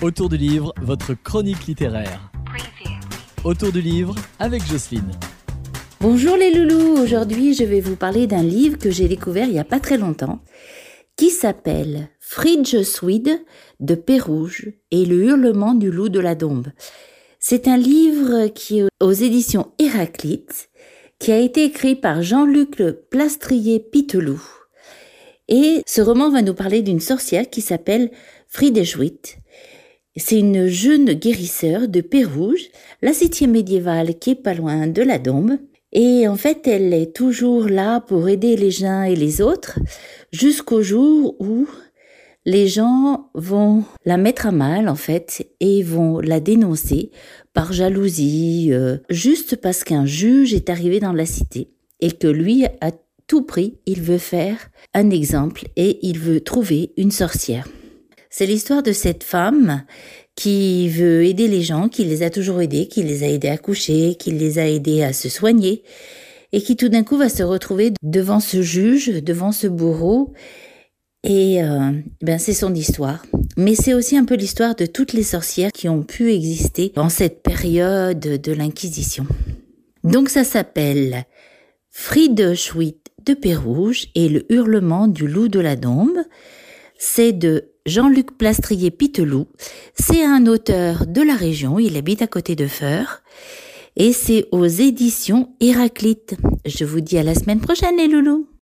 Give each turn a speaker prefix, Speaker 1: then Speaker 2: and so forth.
Speaker 1: Autour du livre, votre chronique littéraire. Autour du livre avec Jocelyne.
Speaker 2: Bonjour les loulous, aujourd'hui je vais vous parler d'un livre que j'ai découvert il n'y a pas très longtemps qui s'appelle Fridge Swede de Pérouge et le hurlement du loup de la Dombe. C'est un livre qui est aux éditions Héraclite qui a été écrit par Jean-Luc Plastrier Pitelou. Et ce roman va nous parler d'une sorcière qui s'appelle Friedejwit. C'est une jeune guérisseur de Pérouge, la cité médiévale qui est pas loin de la Dombe. Et en fait, elle est toujours là pour aider les uns et les autres jusqu'au jour où les gens vont la mettre à mal en fait et vont la dénoncer par jalousie, euh, juste parce qu'un juge est arrivé dans la cité et que lui a tout prix, il veut faire un exemple et il veut trouver une sorcière. C'est l'histoire de cette femme qui veut aider les gens, qui les a toujours aidés, qui les a aidés à coucher, qui les a aidés à se soigner, et qui tout d'un coup va se retrouver devant ce juge, devant ce bourreau, et euh, ben c'est son histoire. Mais c'est aussi un peu l'histoire de toutes les sorcières qui ont pu exister en cette période de l'Inquisition. Donc ça s'appelle Friede de Pérouge et le hurlement du loup de la Dombe. C'est de Jean-Luc Plastrier Pitelou. C'est un auteur de la région, il habite à côté de Feur. Et c'est aux éditions Héraclite. Je vous dis à la semaine prochaine les loulous